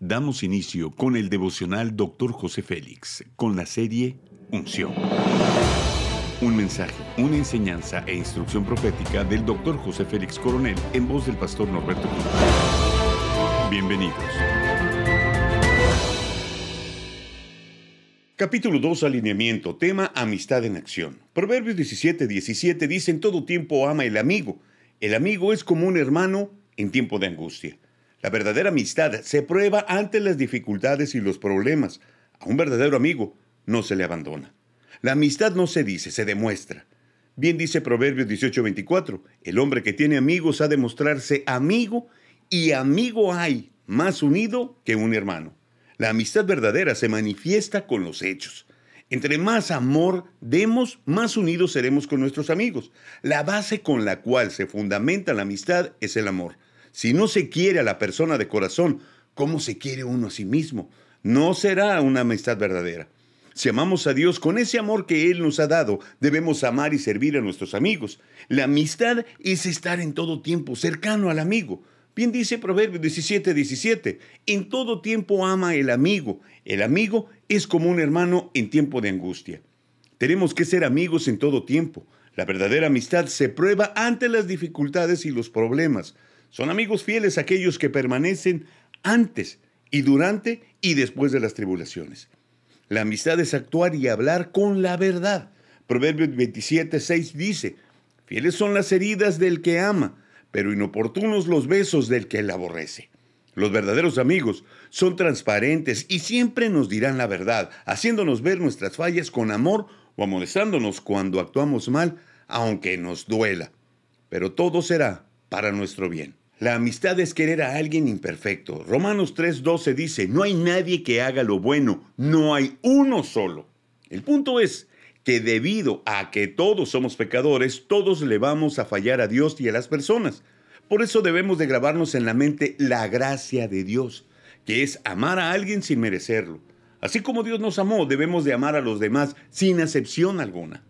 Damos inicio con el devocional Dr. José Félix, con la serie Unción. Un mensaje, una enseñanza e instrucción profética del Dr. José Félix Coronel en voz del pastor Norberto Cruz. Bienvenidos. Capítulo 2, alineamiento, tema amistad en acción. Proverbios 17, 17 dice, en todo tiempo ama el amigo. El amigo es como un hermano en tiempo de angustia. La verdadera amistad se prueba ante las dificultades y los problemas. A un verdadero amigo no se le abandona. La amistad no se dice, se demuestra. Bien dice Proverbios 18:24, el hombre que tiene amigos ha de mostrarse amigo y amigo hay más unido que un hermano. La amistad verdadera se manifiesta con los hechos. Entre más amor demos, más unidos seremos con nuestros amigos. La base con la cual se fundamenta la amistad es el amor. Si no se quiere a la persona de corazón, ¿cómo se quiere uno a sí mismo? No será una amistad verdadera. Si amamos a Dios con ese amor que Él nos ha dado, debemos amar y servir a nuestros amigos. La amistad es estar en todo tiempo cercano al amigo. Bien dice Proverbios 17, 17, en todo tiempo ama el amigo. El amigo es como un hermano en tiempo de angustia. Tenemos que ser amigos en todo tiempo. La verdadera amistad se prueba ante las dificultades y los problemas. Son amigos fieles aquellos que permanecen antes y durante y después de las tribulaciones. La amistad es actuar y hablar con la verdad. Proverbios 27, 6 dice, fieles son las heridas del que ama, pero inoportunos los besos del que la aborrece. Los verdaderos amigos son transparentes y siempre nos dirán la verdad, haciéndonos ver nuestras fallas con amor o amonestándonos cuando actuamos mal, aunque nos duela. Pero todo será para nuestro bien. La amistad es querer a alguien imperfecto. Romanos 3:12 dice, no hay nadie que haga lo bueno, no hay uno solo. El punto es que debido a que todos somos pecadores, todos le vamos a fallar a Dios y a las personas. Por eso debemos de grabarnos en la mente la gracia de Dios, que es amar a alguien sin merecerlo. Así como Dios nos amó, debemos de amar a los demás sin excepción alguna.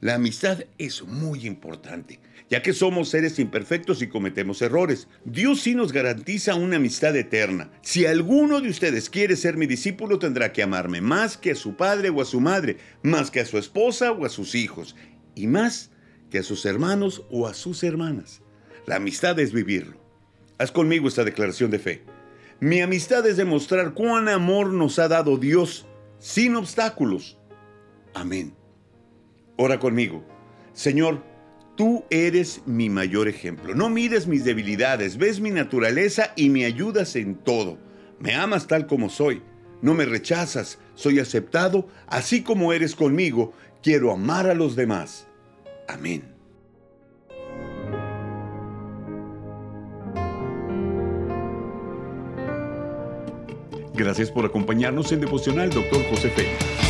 La amistad es muy importante, ya que somos seres imperfectos y cometemos errores. Dios sí nos garantiza una amistad eterna. Si alguno de ustedes quiere ser mi discípulo, tendrá que amarme más que a su padre o a su madre, más que a su esposa o a sus hijos, y más que a sus hermanos o a sus hermanas. La amistad es vivirlo. Haz conmigo esta declaración de fe. Mi amistad es demostrar cuán amor nos ha dado Dios sin obstáculos. Amén. Ora conmigo. Señor, tú eres mi mayor ejemplo. No mires mis debilidades, ves mi naturaleza y me ayudas en todo. Me amas tal como soy. No me rechazas, soy aceptado, así como eres conmigo. Quiero amar a los demás. Amén. Gracias por acompañarnos en Devocional, Dr. José Félix.